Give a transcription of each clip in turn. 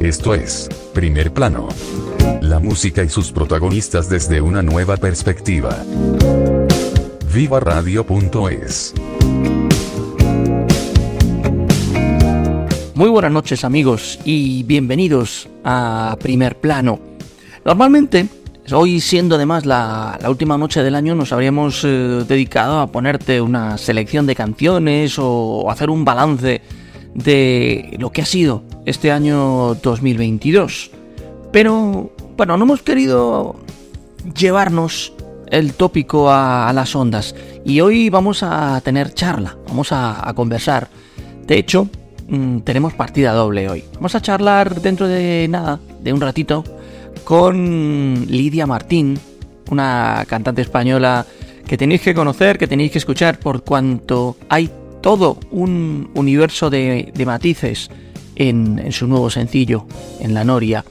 Esto es Primer Plano. La música y sus protagonistas desde una nueva perspectiva. Viva Radio.es Muy buenas noches amigos y bienvenidos a Primer Plano. Normalmente, hoy siendo además la, última noche del año, nos habríamos eh, dedicado a ponerte una selección de canciones o hacer un balance de lo que ha sido este año 2022. Pero, bueno, no hemos querido llevarnos el tópico a, las ondas y hoy vamos a tener charla, vamos a, conversar. De hecho, mmm, tenemos partida doble hoy. Vamos a charlar dentro de nada, de un ratito, con Lidia Martín, una cantante española que tenéis que conocer, que tenéis que escuchar por cuanto hay todo un universo de, matices en, en, su nuevo sencillo, en La Noria.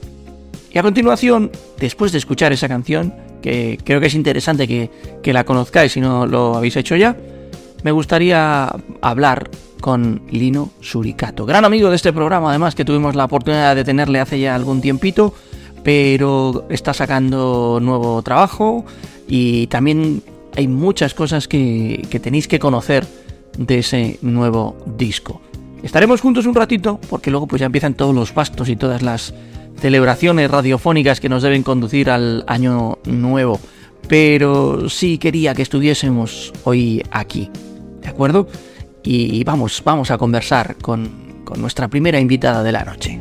Y a continuación, después de escuchar esa canción, que creo que es interesante que, que la conozcáis si no lo habéis hecho ya, me gustaría hablar con Lino Suricato, gran amigo de este programa, además que tuvimos la oportunidad de tenerle hace ya algún tiempito, pero está sacando nuevo trabajo y también hay muchas cosas que, que tenéis que conocer de ese nuevo disco. Estaremos juntos un ratito porque luego pues ya empiezan todos los pastos y todas las celebraciones radiofónicas que nos deben conducir al año nuevo. Pero sí quería que estuviésemos hoy aquí. ¿De acuerdo? Y vamos, vamos a conversar con, con nuestra primera invitada de la noche.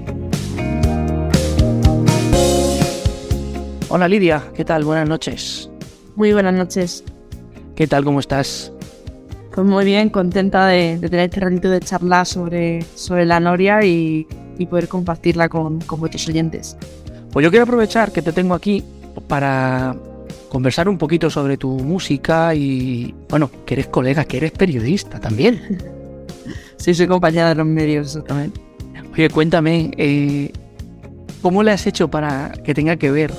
Hola Lidia, ¿qué tal? Buenas noches. Muy buenas noches. ¿Qué tal? ¿Cómo estás? Pues muy bien, contenta de, de tener este ratito de charla sobre, sobre la Noria y, y poder compartirla con, con, vuestros oyentes. Pues yo quiero aprovechar que te tengo aquí para conversar un poquito sobre tu música y, bueno, que eres colega, que eres periodista también. Sí, soy compañera de los medios también. Oye, cuéntame, eh, ¿cómo le has hecho para que tenga que ver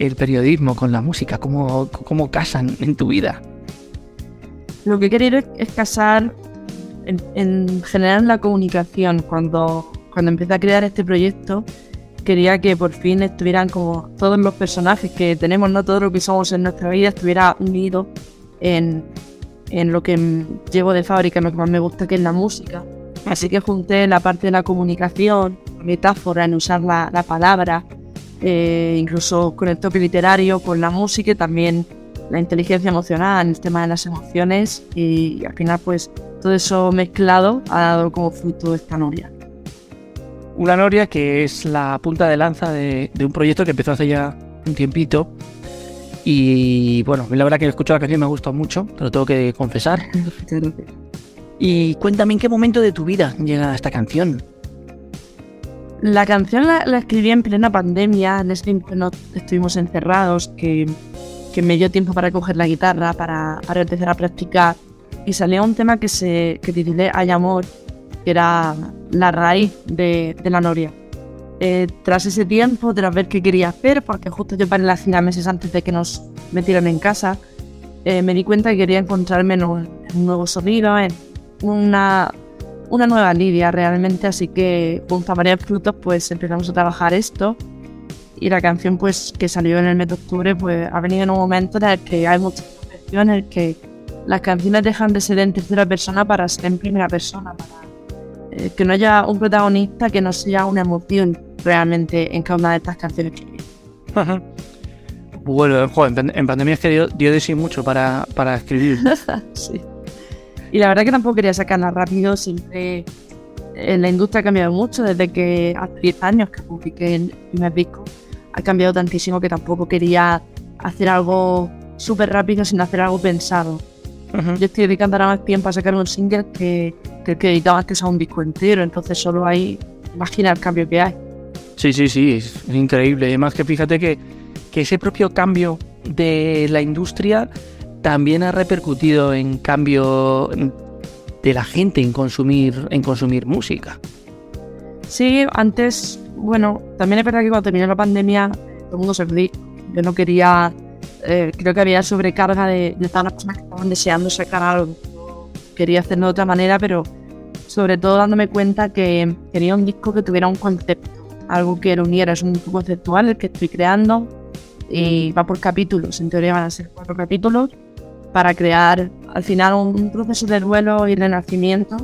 el periodismo con la música? ¿Cómo, cómo casan en tu vida? Lo que he querido es casar en, en general la comunicación. Cuando, cuando empecé a crear este proyecto, quería que por fin estuvieran como todos los personajes que tenemos, no todo lo que somos en nuestra vida, estuviera unido en, en lo que llevo de fábrica, en lo que más me gusta, que es la música. Así que junté la parte de la comunicación, metáfora, en usar la, la palabra, eh, incluso con el toque literario, con la música y también la inteligencia emocional, el tema de las emociones y, al final pues todo eso mezclado ha dado como fruto esta noria. Una noria que es la punta de lanza de, de un proyecto que empezó hace ya un tiempito y bueno, la verdad que escucho la canción me ha gustado mucho, te lo tengo que confesar. Y cuéntame en qué momento de tu vida llega esta canción. La canción la, la escribí en plena pandemia, en ese tiempo no estuvimos encerrados, que, que, me dio tiempo para coger la guitarra, para, para empezar a practicar. Y salía un tema que se que titulé Hay Amor, que era la raíz de, la noria. Eh, tras ese tiempo, tras ver qué quería hacer, porque justo yo paré la cena meses antes de que nos metieran en casa, eh, me di cuenta que quería encontrarme en un, nuevo sonido, en una, una nueva lidia realmente, así que junto a varios frutos pues empezamos a trabajar esto y la canción pues que salió en el mes de octubre pues ha venido en un momento en el que hay reflexiones, en el que las canciones dejan de ser en tercera persona para ser en primera persona, para eh, que no haya un protagonista que no sea una emoción realmente en cada una de estas canciones que. Bueno, joder, en pandemia es que dio, dio de sí mucho para, para escribir. sí. Y la verdad que tampoco quería sacarla rápido, siempre eh, la industria ha cambiado mucho desde que hace 10 años que publiqué el primer disco. Ha cambiado tantísimo que tampoco quería hacer algo súper rápido sin hacer algo pensado. Uh -huh. Yo estoy dedicando ahora más tiempo a sacar un single que, que, que editaba antes a un disco entero, entonces solo hay imagina el cambio que hay. Sí, sí, sí, es increíble. Además que fíjate que, que ese propio cambio de la industria también ha repercutido en cambio de la gente en consumir, en consumir música. Sí, antes, bueno, también es verdad que cuando terminó la pandemia, todo el mundo se fue. Yo no quería, eh, creo que había sobrecarga de, de todas las personas que estaban deseando sacar algo. Quería hacerlo de otra manera, pero sobre todo dándome cuenta que quería un disco que tuviera un concepto, algo que lo uniera. Es un disco conceptual el que estoy creando y va por capítulos. En teoría van a ser cuatro capítulos para crear al final un, proceso de duelo y renacimiento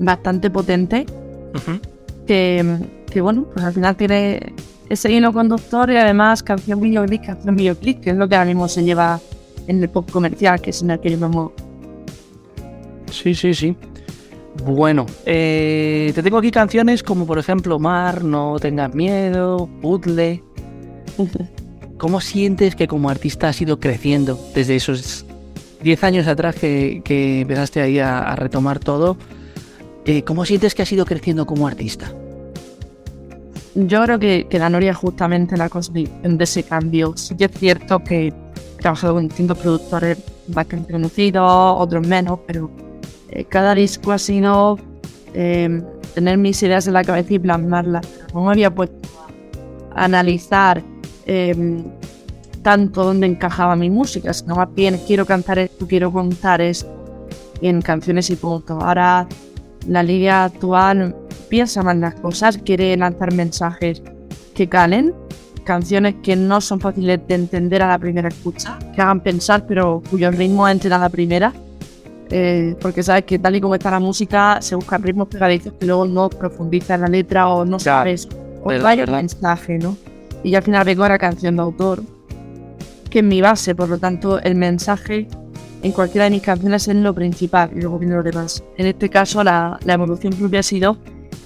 bastante potente que, que, bueno, pues al final tiene ese hilo conductor y además canción videoclip, canción videoclip, que es lo que ahora mismo se lleva en el pop comercial, que es en el que. Sí, sí, sí. Bueno, eh, te tengo aquí canciones como por ejemplo Mar, No tengas miedo, Puzzle. ¿Cómo sientes que como artista has ido creciendo desde esos 10 años atrás que, empezaste ahí a, retomar todo, eh, ¿cómo sientes que has ido creciendo como artista? Yo creo que, que la Noria es justamente la construcción de ese cambio. Sí que es cierto que he trabajado con distintos productores bastante conocidos, otros menos, pero eh, cada disco ha sido eh, tener mis ideas en la cabeza y plasmarlas. No me había puesto a analizar tanto dónde encajaba mi música, sino más bien quiero cantar esto, quiero contar esto en canciones y punto. Ahora la liga actual piensa más las cosas, quiere lanzar mensajes que calen, canciones que no son fáciles de entender a la primera escucha, que hagan pensar, pero cuyo ritmo entra a la primera. Eh, porque sabes que tal y como está la música, se buscan ritmos pegadizos que luego no profundiza en la letra o no sabes o vaya el mensaje, ¿no? Y al final vengo a la canción de autor, que es mi base, por lo tanto el mensaje en cualquiera de mis canciones es lo principal y luego viene lo demás. En este caso la, la evolución propia ha sido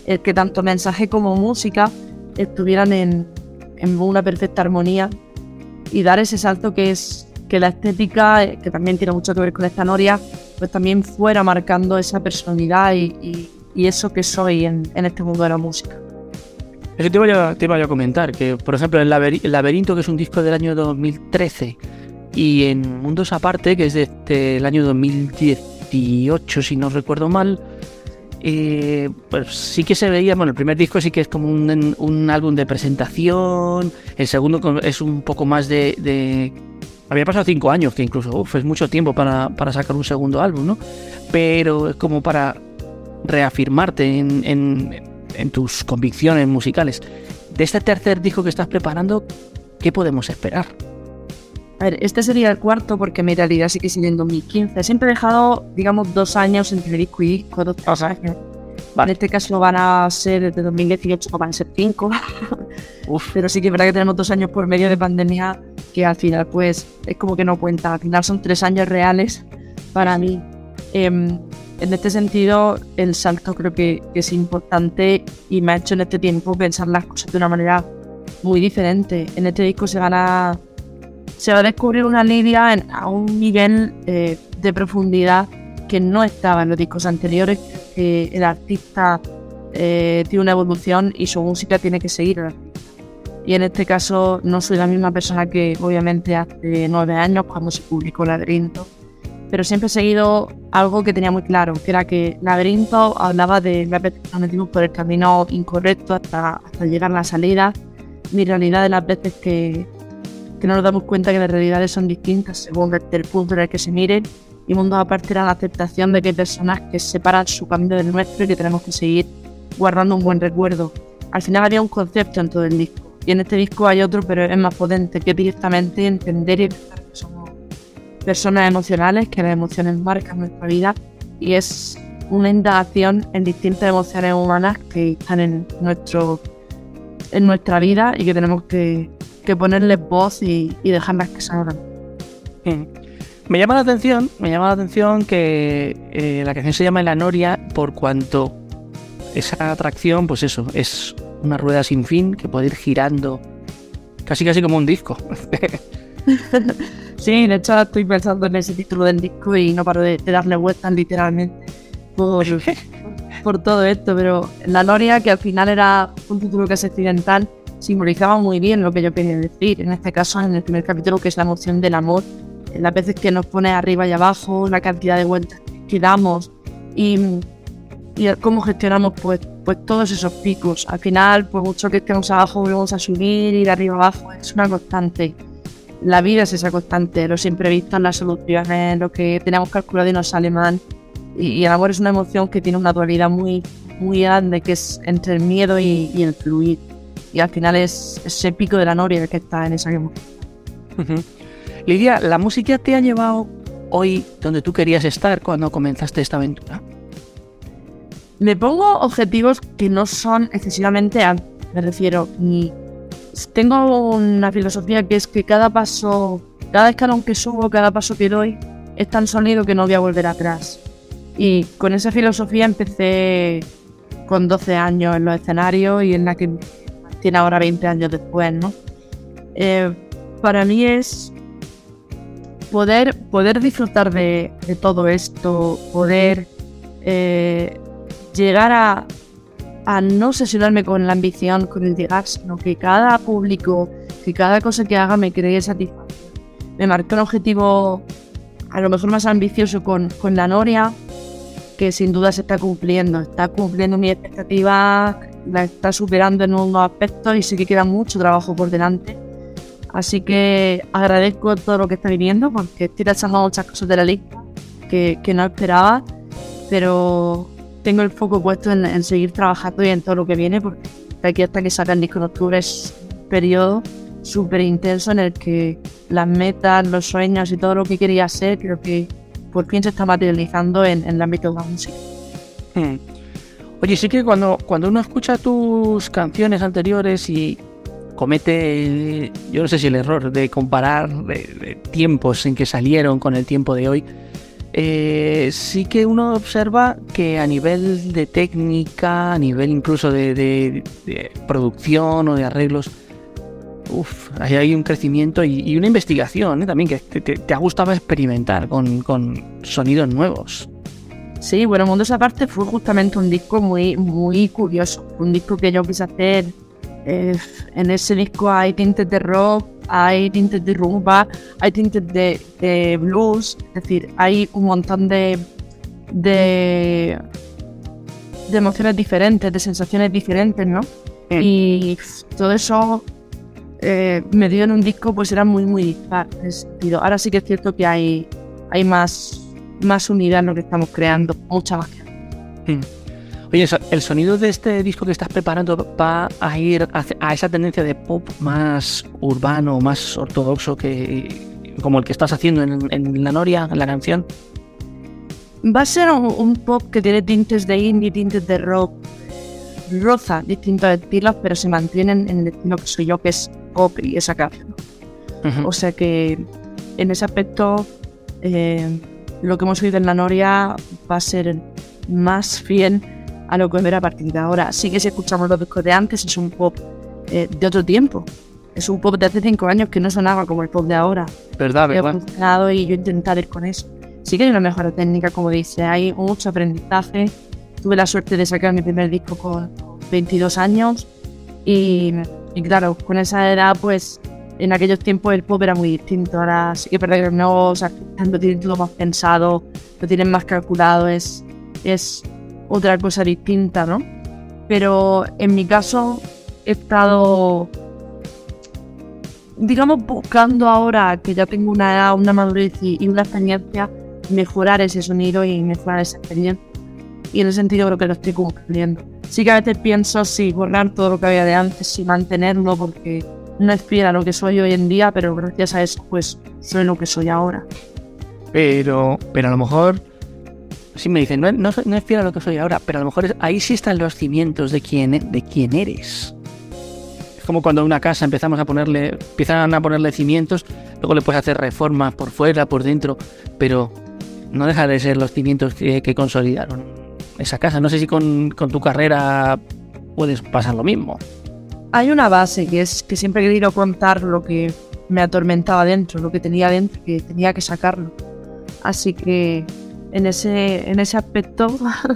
el que tanto mensaje como música estuvieran en, en una perfecta armonía y dar ese salto que es que la estética, eh, que también tiene mucho que ver con esta noria, pues también fuera marcando esa personalidad y, y, eso que soy en, en este mundo de la música. Eso te iba, a, te iba a comentar, que por ejemplo el, Laberinto, que es un disco del año 2013, y en Mundos Aparte, que es del este, año 2018, si no recuerdo mal, pues sí que se veía, bueno, el primer disco sí que es como un, álbum de presentación, el segundo es un poco más de... había pasado cinco años, que incluso es mucho tiempo para, para, sacar un segundo álbum, ¿no? Pero es como para reafirmarte en, en tus convicciones musicales. De este tercer disco que estás preparando, ¿qué podemos esperar? A ver, este sería el cuarto porque mi realidad sí que sigue en 2015. Siempre he dejado, digamos, dos años entre disco y disco, dos años. En este caso van a ser de 2018, van a ser cinco. Uf. Pero sí que es verdad que tenemos dos años por medio de pandemia que al final pues es como que no cuenta. Al final son tres años reales para mí. Em, en este sentido, el salto creo que, es importante y me ha hecho en este tiempo pensar las cosas de una manera muy diferente. En este disco se gana, se va a descubrir una Lidia a un nivel eh, de profundidad que no estaba en los discos anteriores. Que el artista eh, tiene una evolución y su música tiene que seguir. Y en este caso no soy la misma persona que obviamente hace nueve años cuando se publicó Laberinto pero siempre he seguido algo que tenía muy claro, que era que Laberinto hablaba de las veces que metimos por el camino incorrecto hasta, hasta llegar a la salida, mi realidad de las veces que, que no nos damos cuenta que las realidades son distintas según el, punto en el que se miren, y mundo aparte era la aceptación de que hay personas que separan su camino del nuestro y que tenemos que seguir guardando un buen recuerdo. Al final había un concepto en todo el disco, y en este disco hay otro, pero es más potente, que directamente entender y pensar que somos personas emocionales, que las emociones marcan nuestra vida y es una indagación en distintas emociones humanas que están en, nuestro, en nuestra vida y que tenemos que, que ponerles voz y, dejarlas que salgan. Me llama la atención, me llama la atención que eh, la canción se llama La Noria por cuanto esa atracción, pues eso, es una rueda sin fin que puede ir girando casi casi como un disco. Sí, de hecho estoy pensando en ese título del disco y no paro de, darle vueltas literalmente por, por todo esto, pero la Noria, que al final era un título que es accidental, simbolizaba muy bien lo que yo quería decir. En este caso, en el primer capítulo, que es la emoción del amor, las veces que nos pone arriba y abajo, la cantidad de vueltas que damos y, y cómo gestionamos pues, pues todos esos picos. Al final, por mucho que estemos abajo, volvemos a subir y de arriba abajo, es una constante. La vida es esa constante, lo siempre visto las soluciones, lo que tenemos calculado y nos sale mal. Y, el amor es una emoción que tiene una dualidad muy, muy grande, que es entre el miedo y, y el fluir. Y al final es ese pico de la noria que está en esa emoción. Lidia, ¿la música te ha llevado hoy donde tú querías estar cuando comenzaste esta aventura? Me pongo objetivos que no son excesivamente altos. Me refiero, tengo una filosofía que es que cada paso, cada escalón que subo, cada paso que doy, es tan sólido que no voy a volver atrás. Y con esa filosofía empecé con 12 años en los escenarios y en la que tiene ahora 20 años después, ¿no? Eh, para mí es poder, poder disfrutar de, todo esto, poder eh, llegar a, no obsesionarme con la ambición, con el llegar, sino que cada público, que cada cosa que haga me cree satisfacción. Me marqué un objetivo a lo mejor más ambicioso con, con la Noria, que sin duda se está cumpliendo. Está cumpliendo mi expectativa, la está superando en unos aspectos y sé que queda mucho trabajo por delante Así que agradezco todo lo que está viniendo porque estoy rechazando muchas cosas de la lista que, no esperaba, pero tengo el foco puesto en, seguir trabajando y en todo lo que viene porque aquí hasta que salga el disco en octubre es un periodo súper intenso en el que las metas, los sueños y todo lo que quería hacer creo que por fin se está materializando en, el ámbito de la música. Hmm. Oye, sí que cuando, cuando uno escucha tus canciones anteriores y, comete, yo no sé si el error de comparar tiempos en que salieron con el tiempo de hoy, eh, sí que uno observa que a nivel de técnica, a nivel incluso de, producción o de arreglos, uf, hay un crecimiento y, una investigación ¿eh? también que te, ha gustado experimentar con, sonidos nuevos. Sí, bueno, Mundo esa parte fue justamente un disco muy, muy curioso, un disco que yo quise hacer eh, en ese disco hay tintes de rock, hay tintes de rumba, hay tintes de, blues, es decir, hay un montón de, de, emociones diferentes, de sensaciones diferentes, ¿no? Y todo eso eh, me dio en un disco, pues era muy, muy dispar Ahora sí que es cierto que hay, hay más, más unidad en lo que estamos creando, mucha más. Mm. Oye, el sonido de este disco que estás preparando va a ir a esa tendencia de pop más urbano, más ortodoxo que como el que estás haciendo en, La Noria, en la canción. Va a ser un, pop que tiene tintes de indie, tintes de rock, roza distintos estilos, pero se mantienen en el estilo que soy yo, que es pop y esa canción. O sea que en ese aspecto eh, lo que hemos oído en La Noria va a ser más fiel a lo que ver a partir de ahora. Sí que si escuchamos los discos de antes es un pop eh, de otro tiempo. Es un pop de hace cinco años que no sonaba como el pop de ahora. Verdad, verdad. He funcionado y yo intentar ir con eso. Sí que hay una mejor técnica, como dice. Hay mucho aprendizaje. Tuve la suerte de sacar mi primer disco con 22 años. Y, claro, con esa edad, pues en aquellos tiempos el pop era muy distinto. Ahora sí que perder no, o sea, lo tienen todo más pensado, lo tienen más calculado. Es, es otra cosa distinta, ¿no? Pero en mi caso he estado, digamos, buscando ahora que ya tengo una edad, una madurez y una experiencia, mejorar ese sonido y mejorar esa experiencia. Y en ese sentido creo que lo estoy cumpliendo. Sí que a veces pienso si borrar todo lo que había de antes y mantenerlo porque no es fiel a lo que soy hoy en día, pero gracias a eso pues soy lo que soy ahora. Pero, pero a lo mejor sí me dicen, no, no, es fiel a lo que soy ahora, pero a lo mejor ahí sí están los cimientos de quién, de quién eres. Es como cuando una casa empezamos a ponerle, empiezan a ponerle cimientos, luego le puedes hacer reformas por fuera, por dentro, pero no deja de ser los cimientos que, consolidaron esa casa. No sé si con, con, tu carrera puedes pasar lo mismo. Hay una base que es que siempre he querido contar lo que me atormentaba dentro, lo que tenía dentro, que tenía que sacarlo. Así que en ese, en ese aspecto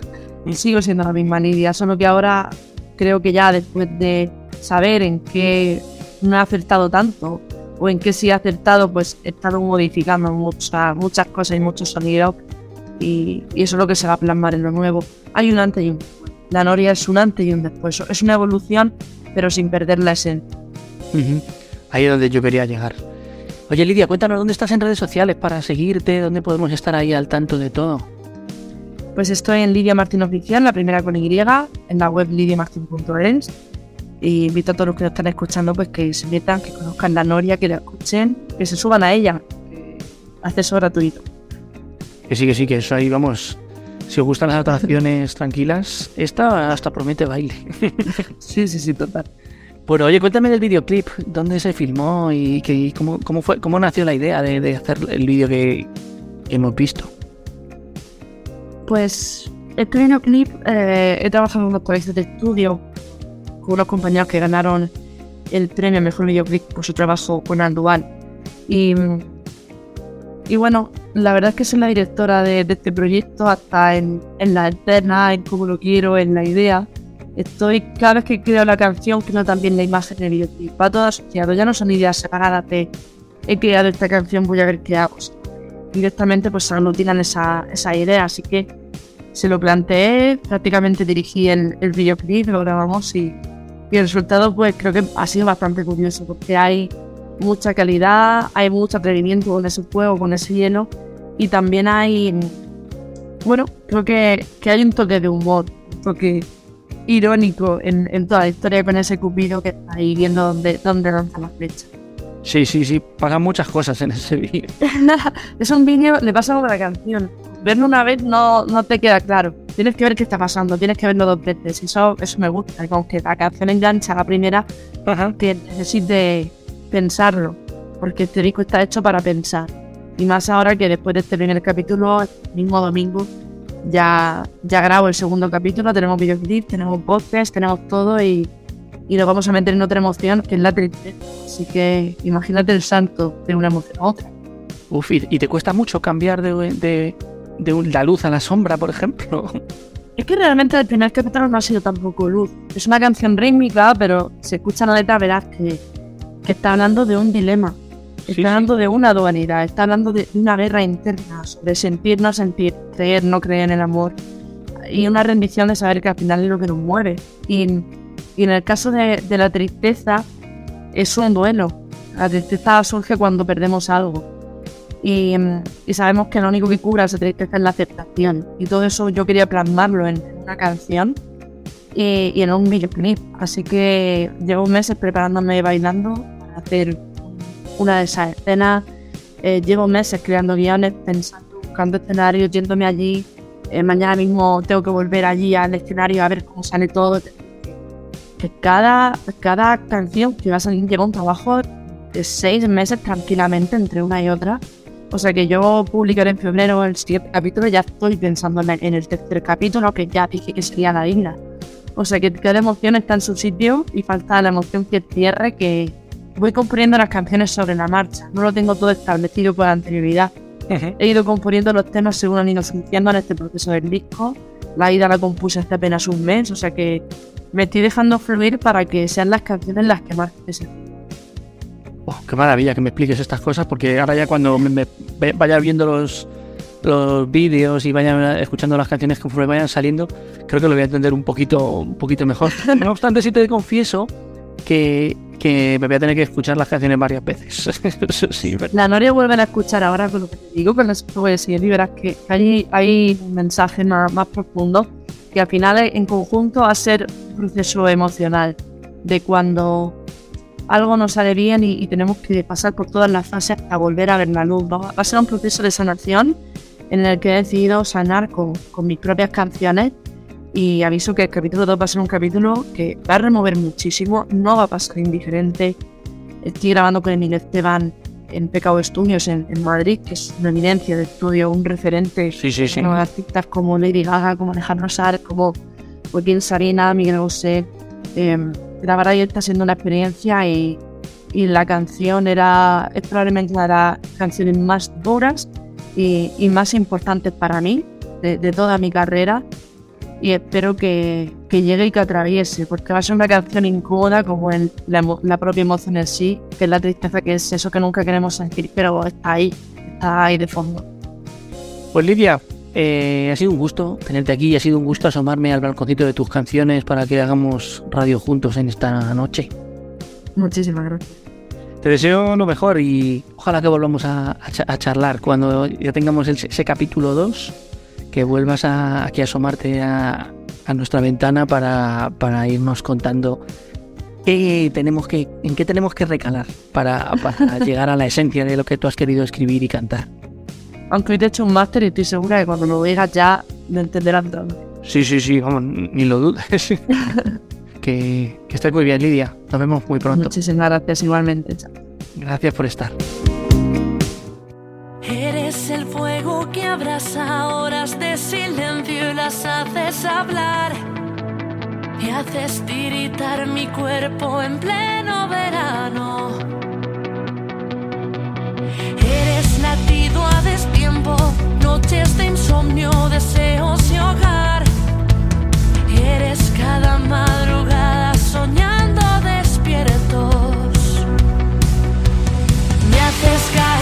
sigo siendo la misma Lidia, solo que ahora creo que ya después de saber en qué no he acertado tanto o en qué sí he acertado, pues he estado modificando muchas, muchas cosas y muchos sonidos y eso es lo que se va a plasmar en lo nuevo. Hay un antes y un después. La Noria es un antes y un después. Es una evolución, pero sin perder la esencia. Ahí es donde yo quería llegar. Oye Lidia, cuéntanos dónde estás en redes sociales para seguirte, dónde podemos estar ahí al tanto de todo. Pues estoy en Lidia Martín Oficial, la primera con Y, en la web lidiamartin.es. Y invito a todos los que nos están escuchando pues que se metan, que conozcan la Noria, que la escuchen, que se suban a ella. Acceso gratuito. Que sí, que sí, que eso ahí vamos. Si os gustan las atracciones tranquilas, esta hasta promete baile. Sí, sí, sí, total. Bueno, oye, cuéntame del videoclip, dónde se filmó y, que, y cómo, cómo fue, cómo nació la idea de, de hacer el vídeo que, que hemos visto. Pues este videoclip eh, he trabajado en colegios de estudio con unos compañeros que ganaron el premio Mejor Videoclip por su trabajo con Andual. Y, y bueno, la verdad es que soy la directora de, este proyecto, hasta en, en la escena, en cómo lo quiero, en la idea. Estoy, cada vez que creo la canción, creo también la imagen del videoclip. Va todo asociado, ya no son ideas separadas de he creado esta canción, voy a ver qué hago. Directamente pues se aglutinan esa, esa idea, así que se lo planteé, prácticamente dirigí el, el videoclip, lo grabamos y, y el resultado pues creo que ha sido bastante curioso porque hay mucha calidad, hay mucho atrevimiento con ese fuego, con ese hielo y también hay, bueno, creo que, que hay un toque de humor, un toque irónico en, en toda la historia con ese cupido que está ahí viendo dónde, dónde lanza la flecha. Sí, sí, sí, pasan muchas cosas en ese vídeo. Nada, es un vídeo, le pasa como la canción. Verlo una vez no, no te queda claro. Tienes que ver qué está pasando, tienes que verlo dos veces. Eso, eso me gusta, como que la canción engancha a la primera, que necesite pensarlo, porque este disco está hecho para pensar. Y más ahora que después de este primer capítulo, el mismo domingo, ya, ya grabo el segundo capítulo, tenemos videoclip, tenemos podcast, tenemos todo y, y nos vamos a meter en otra emoción que es la tristeza. Así que imagínate el salto de una emoción a otra. Uf, ¿y, te cuesta mucho cambiar de, de, de la luz a la sombra, por ejemplo? Es que realmente el primer capítulo no ha sido tampoco luz. Es una canción rítmica, pero si escuchas la letra verás que está hablando de un dilema. Está Sí, sí. hablando de una dualidad, está hablando de una guerra interna, de sentir, no sentir, creer, no creer en el amor. Y una rendición de saber que al final es lo que nos mueve. Y, y en el caso de, de la tristeza, es un duelo. La tristeza surge cuando perdemos algo. Y, y sabemos que lo único que cura esa tristeza es la aceptación. Y todo eso yo quería plasmarlo en una canción y, y en un videoclip. Así que llevo meses preparándome bailando hacer una de esas escenas. Eh, llevo meses creando guiones, pensando, buscando escenarios, yéndome allí. Eh, mañana mismo tengo que volver allí al escenario a ver cómo sale todo. Que cada, cada canción que va a salir lleva un trabajo de seis meses tranquilamente entre una y otra. O sea que yo publicaré en febrero el siguiente capítulo, ya estoy pensando en el, en el tercer capítulo, que ya dije que sería la digna. O sea que cada emoción está en su sitio y falta la emoción que cierre, que voy componiendo las canciones sobre la marcha. No lo tengo todo establecido por anterioridad. He ido componiendo los temas según han ido surgiendo en este proceso del disco. La ida la compuse hace apenas un mes, o sea que me estoy dejando fluir para que sean las canciones las que más me. Oh, qué maravilla que me expliques estas cosas, porque ahora ya cuando me, me vaya viendo los, los vídeos y vaya escuchando las canciones conforme vayan saliendo, creo que lo voy a entender un poquito, un poquito mejor. No obstante, sí te confieso que, que me voy a tener que escuchar las canciones varias veces. Sí, pero- La Noria vuelve a escuchar ahora con lo que te digo, con eso que y verás que hay, hay un mensaje más, más profundo que al final en conjunto va a ser un proceso emocional de cuando algo nos sale bien y, y tenemos que pasar por todas las fases hasta volver a ver la luz. Va, va a ser un proceso de sanación en el que he decidido sanar con, con mis propias canciones y aviso que el capítulo 2 va a ser un capítulo que va a remover muchísimo, no va a pasar indiferente. Estoy grabando con Emilio Esteban en Pecado Studios en, en Madrid, que es una eminencia de estudio, un referente Sí, sí, sí. artistas como Lady Gaga, como Alejandro Sanz, como Joaquín Sarina, Miguel Bosé. Eh, grabar ahí está siendo una experiencia y, y la canción era, es probablemente una de las canciones más duras y, y más importantes para mí de, de toda mi carrera. Y espero que, que, llegue y que atraviese, porque va a ser una canción incómoda como en la, la, propia emoción en sí, que es la tristeza, que es eso que nunca queremos sentir, pero está ahí, está ahí de fondo. Pues Lidia, eh, ha sido un gusto tenerte aquí, ha sido un gusto asomarme al balconcito de tus canciones para que hagamos radio juntos en esta noche. Muchísimas gracias. Te deseo lo mejor y ojalá que volvamos a, a charlar cuando ya tengamos ese capítulo 2 que vuelvas a, aquí a asomarte a, nuestra ventana para, para, irnos contando qué tenemos que, en qué tenemos que recalar para, para llegar a la esencia de lo que tú has querido escribir y cantar. Aunque hoy te he hecho un máster y estoy segura que cuando lo digas ya me entenderán todo. Sí, sí, sí, vamos, ni lo dudes. que, que estés muy bien, Lidia. Nos vemos muy pronto. Muchísimas gracias igualmente. Gracias por estar. Que abraza horas de silencio y las haces hablar. Y haces tiritar mi cuerpo en pleno verano. Eres latido a destiempo, noches de insomnio, deseos y hogar. Eres cada madrugada soñando despiertos. Me haces caer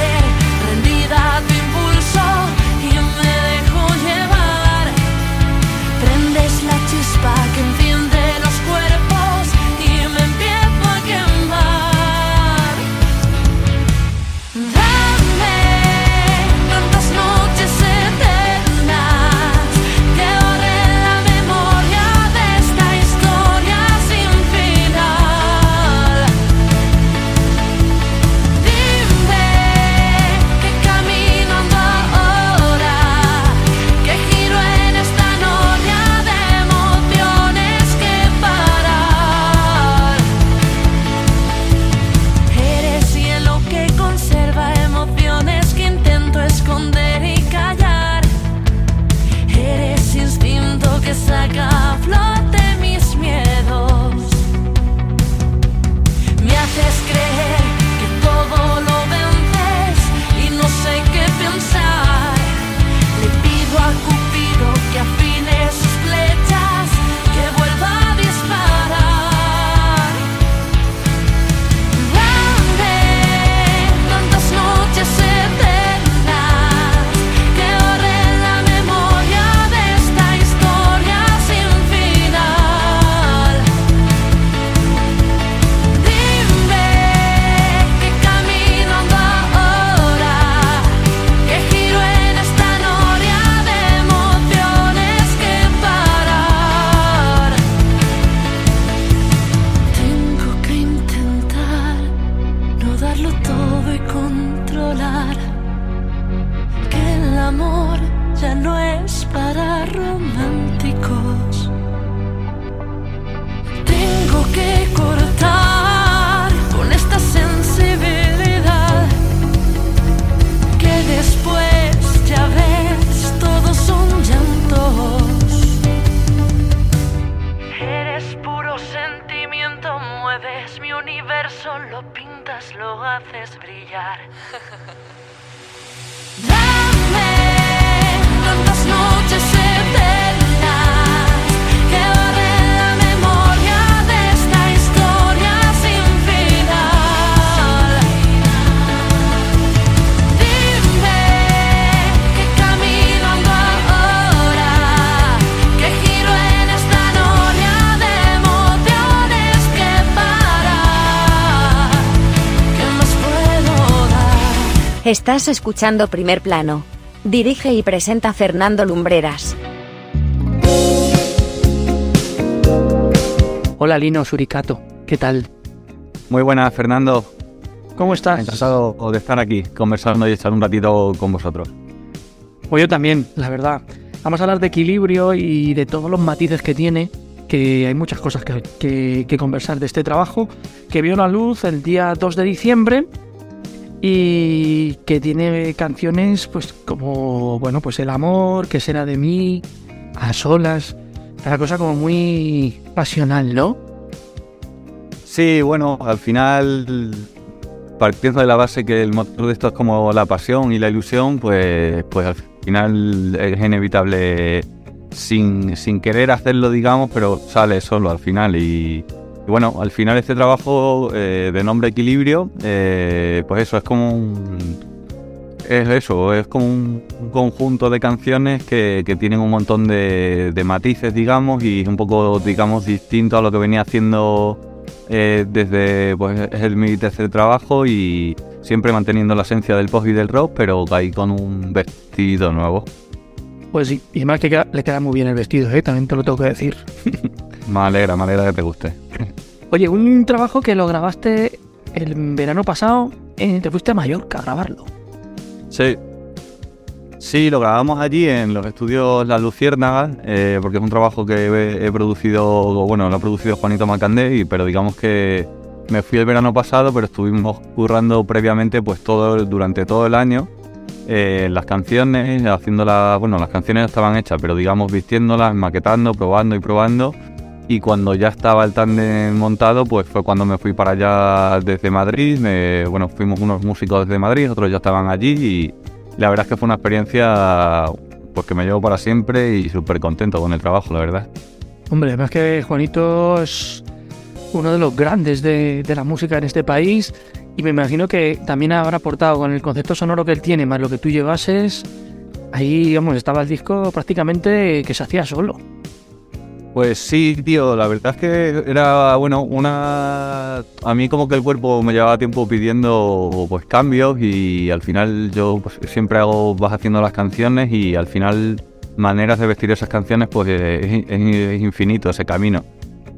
Estás escuchando Primer Plano. Dirige y presenta Fernando Lumbreras. Hola Lino Suricato, ¿qué tal? Muy buenas, Fernando. ¿Cómo estás? Encantado de estar aquí conversando y estar un ratito con vosotros. Pues yo también, la verdad. Vamos a hablar de equilibrio y de todos los matices que tiene, que hay muchas cosas que, que- que conversar de este trabajo, que vio la luz el día 2 de diciembre y que tiene canciones pues como, bueno, pues El amor, que será de mí, A solas, una cosa como muy pasional, ¿no? Sí, bueno, al final, partiendo de la base que el motor de esto es como la pasión y la ilusión, pues, pues al final es inevitable sin, sin querer hacerlo, digamos, pero sale solo al final. Y, y bueno, al final este trabajo eh, de nombre Equilibrio, eh, pues eso, es como un... Es eso, es como un, un conjunto de canciones que, que tienen un montón de, de matices, digamos, y es un poco, digamos, distinto a lo que venía haciendo eh, desde, pues es el, mi tercer trabajo y siempre manteniendo la esencia del pop y del rock, pero ahí con un vestido nuevo. Pues sí, y además que queda- le queda muy bien el vestido, ¿eh? también te lo tengo que decir. Me alegra, me alegra que te guste. Oye, un trabajo que lo grabaste el verano pasado, eh, te fuiste a Mallorca a grabarlo. Sí. Sí, lo grabamos allí en los estudios La Luciérnaga, eh, porque es un trabajo que he, producido, bueno, lo ha producido Juanito Macandé, pero digamos que me fui el verano pasado, pero estuvimos currando previamente pues todo durante todo el año eh, las canciones, haciéndolas, bueno, las canciones estaban hechas, pero digamos vistiéndolas, maquetando, probando y probando. Y cuando ya estaba el tándem montado, pues fue cuando me fui para allá desde Madrid. Me- bueno, fuimos unos músicos desde Madrid, otros ya estaban allí y la verdad es que fue una experiencia pues que me llevo para siempre y súper contento con el trabajo, la verdad. Hombre, además que Juanito es uno de los grandes de, la música en este país y me imagino que también habrá aportado con el concepto sonoro que él tiene, más lo que tú llevases. Ahí, digamos, estaba el disco prácticamente que se hacía solo. Pues sí, tío, la verdad es que era, bueno, una... A mí como que el cuerpo me llevaba tiempo pidiendo pues cambios y al final yo pues, siempre vas haciendo las canciones y al final maneras de vestir esas canciones pues es, es- es infinito ese camino.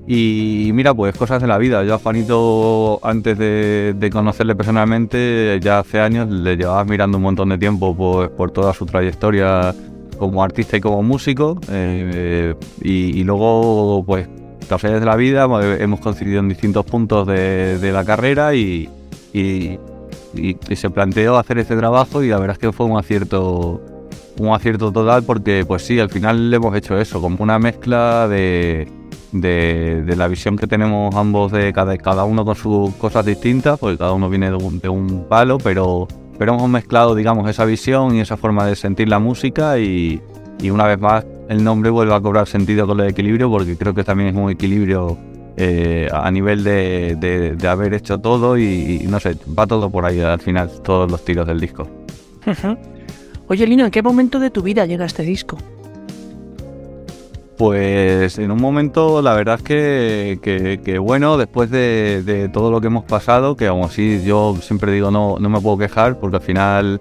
Y mira, pues cosas de la vida. Yo a Juanito, antes de, de conocerle personalmente, ya hace años le llevaba mirando un montón de tiempo pues, por toda su trayectoria como artista y como músico. eh, y, y luego, pues, casualidades de la vida, pues, hemos coincidido en distintos puntos de, la carrera y, se planteó hacer este trabajo y la verdad es que fue un acierto un acierto total porque pues sí, al final le hemos hecho eso, como una mezcla de, de, la visión que tenemos ambos de cada, cada uno con sus cosas distintas, porque cada uno viene de un palo, pero, pero hemos mezclado, digamos, esa visión y esa forma de sentir la música y, y una vez más el nombre vuelve a cobrar sentido con el equilibrio, porque creo que también es un equilibrio eh, a nivel de, de- haber hecho todo y no sé, va todo por ahí al final, todos los tiros del disco. Oye, Lino, ¿en qué momento de tu vida llega este disco? Pues en un momento, la verdad es que, bueno, después de, todo lo que hemos pasado, que aún así yo siempre digo no, no me puedo quejar, porque al final,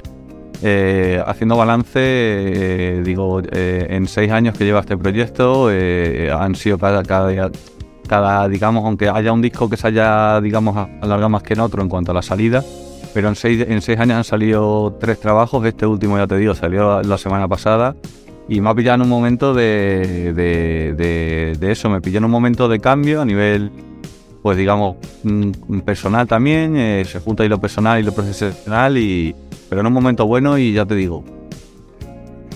eh, haciendo balance, eh, digo, eh, en seis años que lleva este proyecto, eh, han sido cada, cada, cada, digamos, aunque haya un disco que se haya, digamos, alargado más que en otro en cuanto a la salida, pero en seis, en seis años han salido tres trabajos, este último ya te digo, salió la semana pasada. Y me ha pillado en un momento de, de, de- eso, me pilló en un momento de cambio a nivel, pues digamos, mm, personal también, eh, se junta ahí lo personal y lo profesional, y, pero en un momento bueno y ya te digo,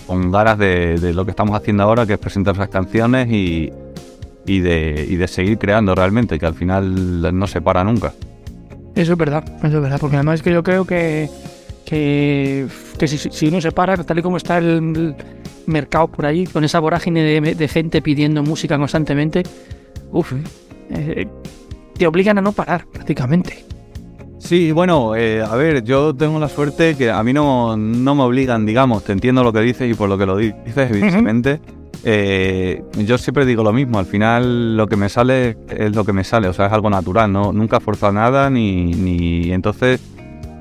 con ganas de, de lo que estamos haciendo ahora, que es presentar esas canciones y, y, de, y de seguir creando realmente, que al final no se para nunca. Eso es verdad, eso es verdad, porque además es que yo creo que, que, que si, si uno se para, tal y como está el, mercado por ahí, con esa vorágine de, de gente pidiendo música constantemente, uff, eh, te obligan a no parar prácticamente. Sí, bueno, eh, a ver, yo tengo la suerte que a mí no, no me obligan, digamos, te entiendo lo que dices y por lo que lo dices, evidentemente. Eh, yo siempre digo lo mismo, al final lo que me sale es lo que me sale, o sea, es algo natural, ¿no? Nunca forzo nada ni, ni... Entonces,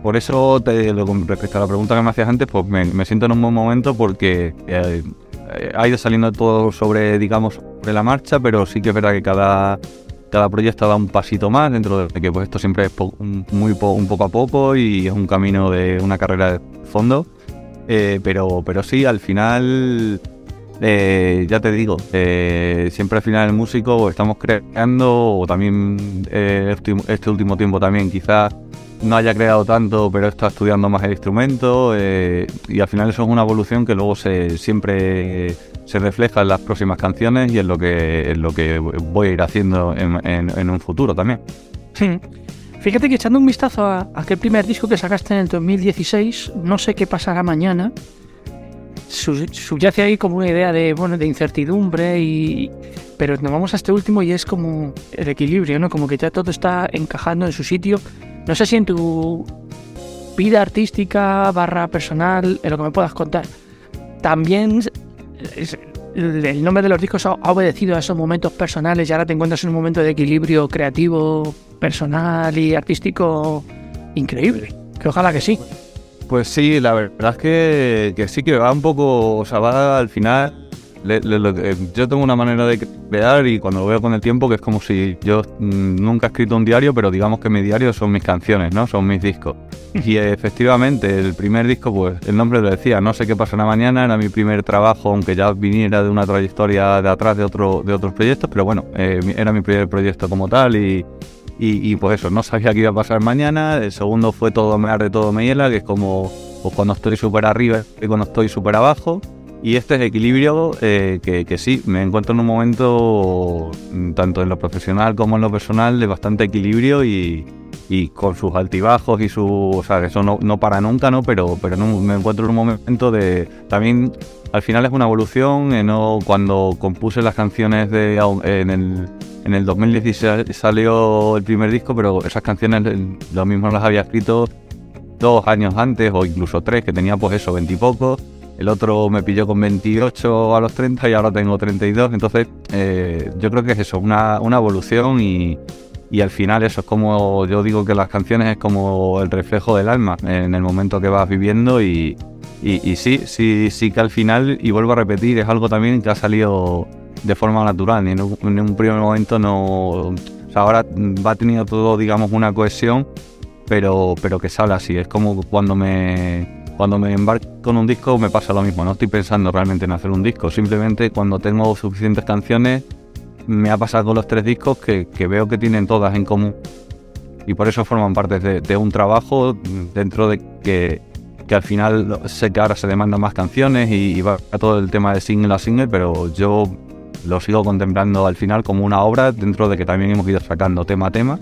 por eso, te, respecto a la pregunta que me hacías antes, pues me, siento en un buen momento porque eh, ha ido saliendo todo sobre, digamos, sobre la marcha, pero sí que es verdad que cada, cada proyecto da un pasito más dentro de que pues esto siempre es po- un- muy un poco a poco y es un camino de una carrera de fondo. Eh, pero, pero sí, al final, eh, ya te digo, siempre al final el músico estamos creando o también este, este último tiempo también quizás no haya creado tanto, pero está estudiando más el instrumento eh, y al final eso es una evolución que luego se siempre se refleja en las próximas canciones y en lo que, lo que voy a ir haciendo en, en- un futuro también. Fíjate que echando un vistazo a, aquel primer disco que sacaste en el 2016, no sé qué pasará mañana, subyace ahí como una idea de, bueno, de incertidumbre y... Pero nos vamos a este último y es como el equilibrio, ¿no? Como que ya todo está encajando en su sitio. No sé si en tu vida artística barra personal, en lo que me puedas contar, también el nombre de los discos ha ha obedecido a esos momentos personales y ahora te encuentras en un momento de equilibrio creativo, personal y artístico increíble. Que ojalá que sí. Pues sí, la verdad es que, que sí que va un poco, o sea, va al final. le- yo tengo una manera de crear y cuando lo veo con el tiempo que es como si yo mm, nunca he escrito un diario, pero digamos que mi diario son mis canciones, ¿no? Son mis discos. Y efectivamente, el primer disco, pues el nombre lo decía, no sé qué pasará mañana, era mi primer trabajo, aunque ya viniera de una trayectoria de atrás de, otro, de otros proyectos, pero bueno, eh, era mi primer proyecto como tal y, y, y, pues eso, no sabía qué iba a pasar mañana. El segundo fue Todo me arde, todo me hiela, que es como pues cuando estoy súper arriba y cuando estoy súper abajo. Y este es equilibrio eh, que, que sí, me encuentro en un momento, mm, tanto en lo profesional como en lo personal, de bastante equilibrio y, y con sus altibajos y su. O sea, eso no, no para nunca, ¿no? Pero, pero me encuentro en un momento de. También al final es una evolución. eh, no, cuando compuse las canciones de, en, el, en el 2016 salió el primer disco, pero esas canciones eh, lo mismo las había escrito dos años antes o incluso tres, que tenía pues eso, veintipocos. El otro me pilló con 28 a los 30 y ahora tengo 32. Entonces, eh, yo creo que es eso, una, una evolución y, y al final eso es como, yo digo que las canciones es como el reflejo del alma en el momento que vas viviendo y, y, y sí, sí, sí que al final, y vuelvo a repetir, es algo también que ha salido de forma natural. En un, en un primer momento no... O sea, ahora va teniendo todo, digamos, una cohesión, pero, pero que sale así. Es como cuando me, cuando me embarco en un disco me pasa lo mismo. No estoy pensando realmente en hacer un disco. Simplemente cuando tengo suficientes canciones me ha pasado con los tres discos que, que veo que tienen todas en común. Y por eso forman parte de, de un trabajo dentro de que, que al final sé que ahora se demandan más canciones y, y va a todo el tema de single a single, pero yo lo sigo contemplando al final como una obra dentro de que también hemos ido sacando tema a tema.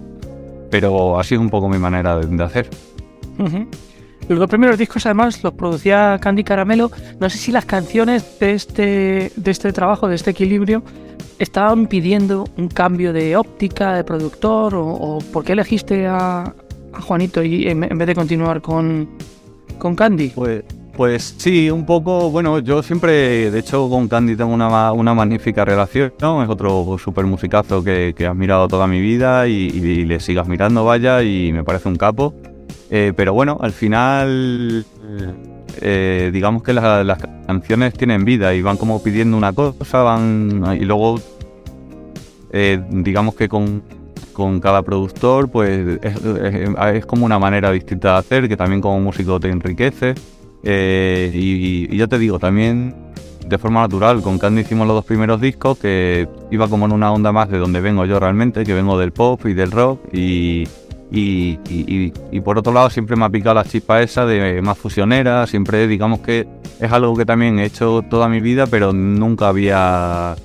Pero así es un poco mi manera de, de hacer. Los dos primeros discos además los producía Candy Caramelo. No sé si las canciones de este, de este trabajo, de este equilibrio, estaban pidiendo un cambio de óptica, de productor, o, o por qué elegiste a, a Juanito y en, en vez de continuar con, con Candy. Pues, pues sí, un poco, bueno, yo siempre, de hecho con Candy tengo una, una magnífica relación, ¿no? Es otro súper musicazo que, que he admirado toda mi vida y, y le sigas mirando, vaya, y me parece un capo. Eh, pero bueno, al final, eh, digamos que la- las canciones tienen vida y van como pidiendo una cosa, van y luego, eh, digamos que con, con cada productor, pues es, es- es como una manera distinta de hacer, que también como músico te enriquece. Eh, y, y yo te digo, también de forma natural, con Candy hicimos los dos primeros discos, que iba como en una onda más de donde vengo yo realmente, que vengo del pop y del rock. Y, por otro lado siempre me ha picado la chispa esa de más fusionera, siempre digamos que es algo que también he hecho toda mi vida, pero nunca había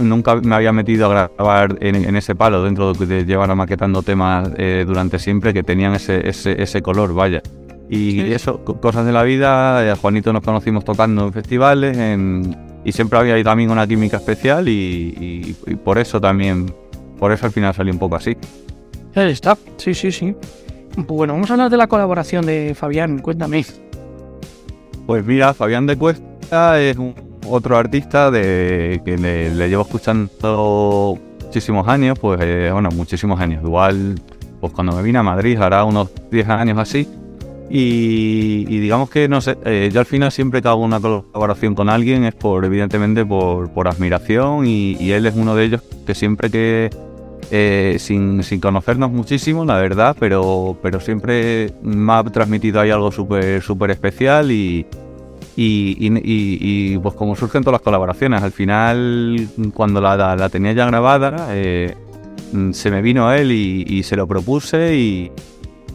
nunca me había metido a grabar en, ese palo dentro de, de llevar maquetando temas eh, durante siempre que tenían ese, ese, ese color, vaya. Y Sí. eso, co- cosas de la vida, eh, Juanito nos conocimos tocando en festivales en- y siempre había ahí también una química especial y, y- y por eso también, por eso al final salió un poco así. Ahí está, sí, sí, sí. Bueno, vamos a hablar de la colaboración de Fabián, cuéntame. Pues mira, Fabián de Cuesta es un- otro artista de que le, le llevo escuchando muchísimos años, pues eh, bueno, muchísimos años. Igual, pues cuando me vine a Madrid hará unos 10 años así. Y, digamos que, no sé, eh, yo al final siempre que hago una colaboración con alguien es por, evidentemente, por, admiración y, él es uno de ellos que siempre que, eh, sin, sin conocernos muchísimo, la verdad, pero, pero siempre me ha transmitido ahí algo súper súper especial y, y, pues como surgen todas las colaboraciones, al final cuando la, la- tenía ya grabada, eh, se me vino a él y se lo propuse y,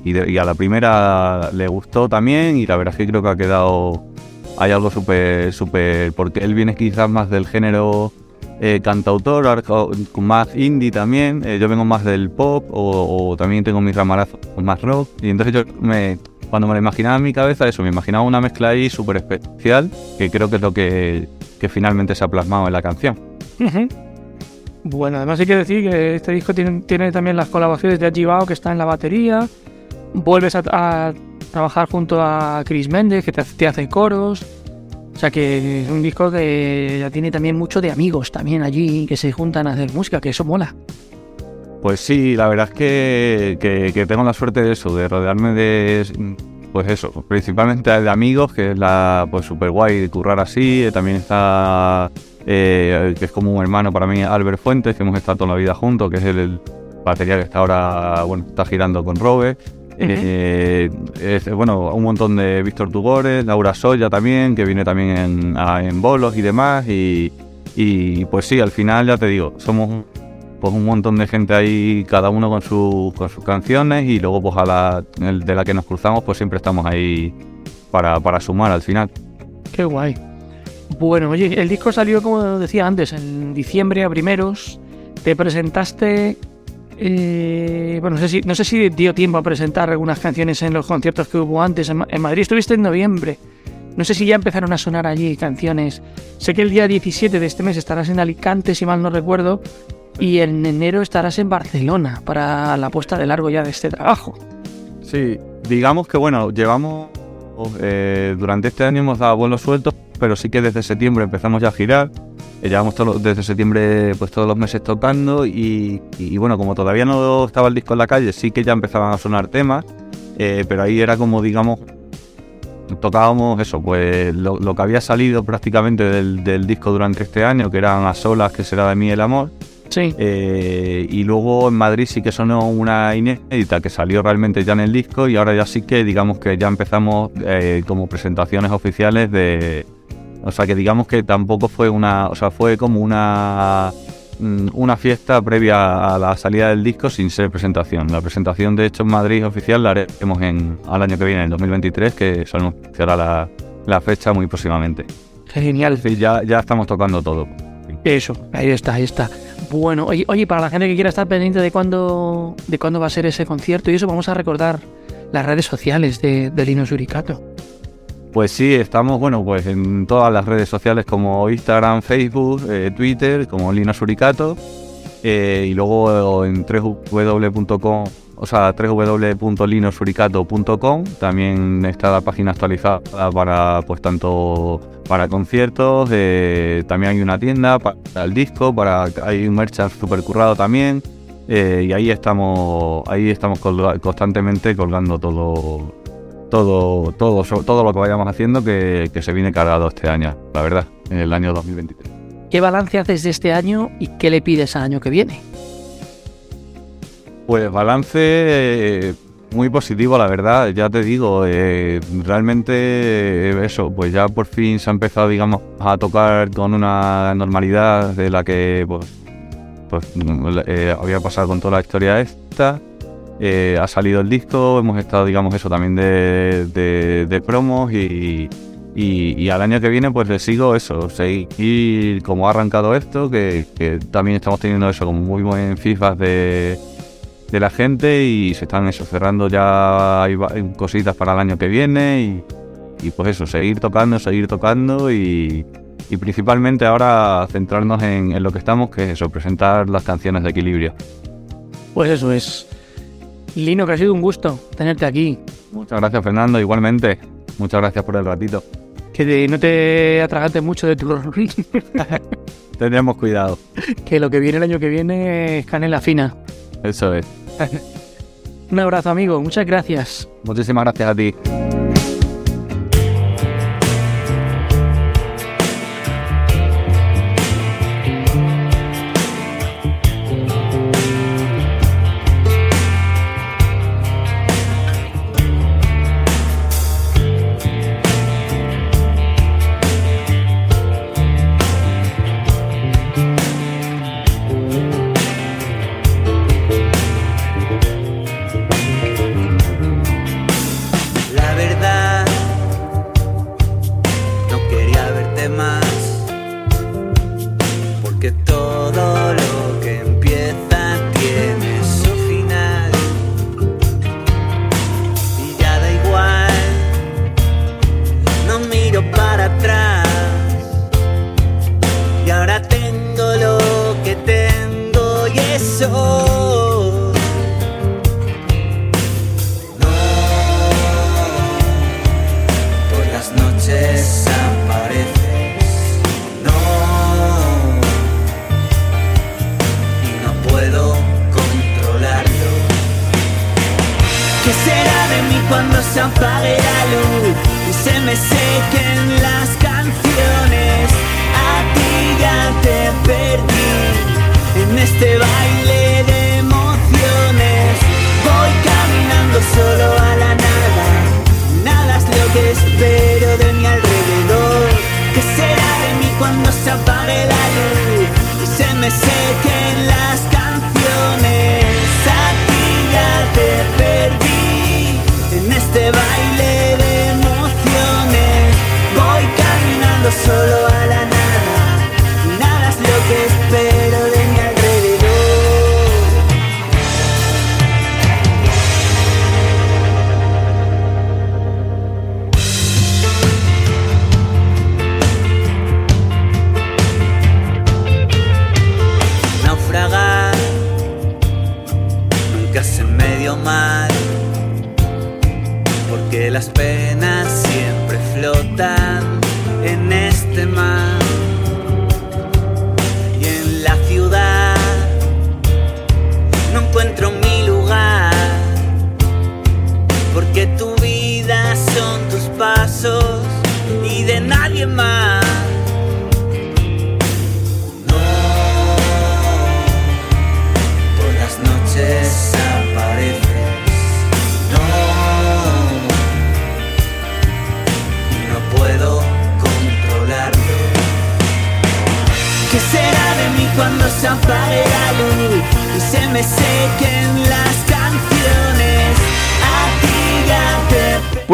y a la primera le gustó también y la verdad es que creo que ha quedado, hay algo súper, súper, porque él viene quizás más del género eh, cantautor, más indie también, eh, yo vengo más del pop o, o también tengo mis ramarazos más rock y entonces yo me cuando me lo imaginaba en mi cabeza, eso, me imaginaba una mezcla ahí súper especial, que creo que es lo que, que finalmente se ha plasmado en la canción. Bueno, además hay que decir que este disco tiene, tiene también las colaboraciones de Ajibao, que está en la batería. Vuelves a, trabajar junto a Chris Méndez, que te, te hace coros. O sea que es un disco que ya tiene también mucho de amigos también allí, que se juntan a hacer música, que eso mola. Pues sí, la verdad es que, que- tengo la suerte de eso, de rodearme de, pues eso, principalmente de amigos, que es la, pues súper guay currar así. También está, eh, que es como un hermano para mí, Albert Fuentes, que hemos estado toda la vida juntos, que es el, el batería que está ahora, bueno, está girando con Eh, es, bueno, un montón de Víctor Tugores, Laura Soya también, que viene también en, a- en bolos y demás. Y, y pues sí, al final ya te digo, somos pues un montón de gente ahí, cada uno con, su- con sus canciones y luego pues a la el de la que nos cruzamos pues siempre estamos ahí para, para sumar al final. Qué guay. Bueno, oye, el disco salió, como decía antes, en diciembre a primeros. Te presentaste. Eh, bueno, no sé, si, dio tiempo a presentar algunas canciones en los conciertos que hubo antes. En Madrid estuviste en noviembre. No sé si ya empezaron a sonar allí canciones. Sé que el día 17 de este mes estarás en Alicante, si mal no recuerdo. Y en enero estarás en Barcelona para la puesta de largo ya de este trabajo. Sí, digamos que bueno, llevamos eh, durante este año hemos dado vuelos sueltos, pero sí que desde septiembre empezamos ya a girar. Eh, llevamos todo- desde septiembre pues todos los meses tocando y, y, bueno, como todavía no estaba el disco en la calle, sí que ya empezaban a sonar temas, eh, pero ahí era como digamos tocábamos eso, pues lo, lo que había salido prácticamente del, del disco durante este año, que eran a solas, que será de mí el amor. Sí. Eh, y luego en Madrid sí que sonó una inédita que salió realmente ya en el disco y ahora ya sí que digamos que ya empezamos eh, como presentaciones oficiales de... O sea que digamos que tampoco fue una... O sea, fue como una mm, una fiesta previa a la salida del disco sin ser presentación. La presentación de hecho en Madrid oficial la haremos en, al año que viene, en 2023, que se anunciará la, la fecha muy próximamente. Genial. Sí, ya, ya estamos tocando todo. Eso, ahí está, ahí está. Bueno, oye, oye, para la gente que quiera estar pendiente de cuándo, de cuándo va a ser ese concierto y eso, vamos a recordar las redes sociales de, de Lino Suricato. Pues sí, estamos, bueno, pues en todas las redes sociales como Instagram, Facebook, eh, Twitter, como Lino Suricato, eh, y luego en www.com, o sea, www.linosuricato.com, también está la página actualizada para, pues tanto para conciertos, eh, también hay una tienda para el disco, para hay un merchandise super currado también, y ahí estamos, ahí estamos constantemente colgando todo, todo, todo, todo lo que vayamos haciendo que, que se viene cargado este año, la verdad, en el año 2023. ¿Qué balance haces de este año y qué le pides al año que viene? Pues balance eh, muy positivo, la verdad, ya te digo, eh, realmente eh, eso, pues ya por fin se ha empezado, digamos, a tocar con una normalidad de la que pues, pues eh, había pasado con toda la historia esta. Eh, ha salido el disco, hemos estado, digamos, eso también de, de, promos y, al año que viene pues le sigo eso, seguir como ha arrancado esto, que, también estamos teniendo eso como muy buen feedback de, la gente y se están eso cerrando ya hay cositas para el año que viene y, pues eso, seguir tocando, seguir tocando y, principalmente ahora centrarnos en, en lo que estamos, que es eso, presentar las canciones de equilibrio. Pues eso es. Lino, que ha sido un gusto tenerte aquí. Muchas gracias Fernando, igualmente. Muchas gracias por el ratito. Que te- no te atragantes mucho de tu Tendremos cuidado. que lo que viene el año que viene es canela fina. Eso es. Un abrazo, amigo. Muchas gracias. Muchísimas gracias a ti. Cuando se apague la luz y se me sequen las canciones. A ti ya te perdí en este baile de emociones. Voy caminando solo a la nada, nada es lo que espero de mi alrededor. ¿Qué será de mí cuando se apague la luz y se me sequen las canciones? A ti ya te perdí este baile de emociones. Voy caminando solo a la nada, y nada es lo que espero de mi alrededor. naufragar nunca se me dio mal de nadie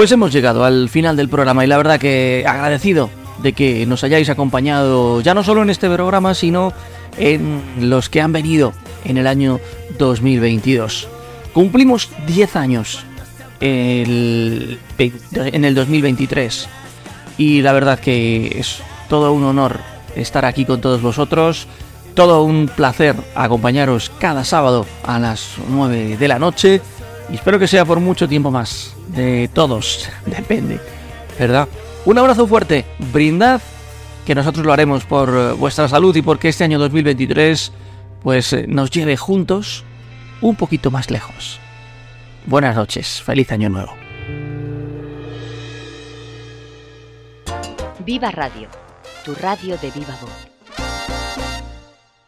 Pues hemos llegado al final del programa y la verdad que agradecido de que nos hayáis acompañado ya no solo en este programa, sino en los que han venido en el año 2022. Cumplimos 10 años el en el 2023 y la verdad que es todo un honor estar aquí con todos vosotros. Todo un placer acompañaros cada sábado a las 9 de la noche y espero que sea por mucho tiempo más. De todos, depende, ¿verdad? Un abrazo fuerte, brindad, que nosotros lo haremos por eh, vuestra salud y porque este año 2023 pues eh, nos lleve juntos un poquito más lejos. Buenas noches, feliz año nuevo. Viva Radio, tu radio de viva voz.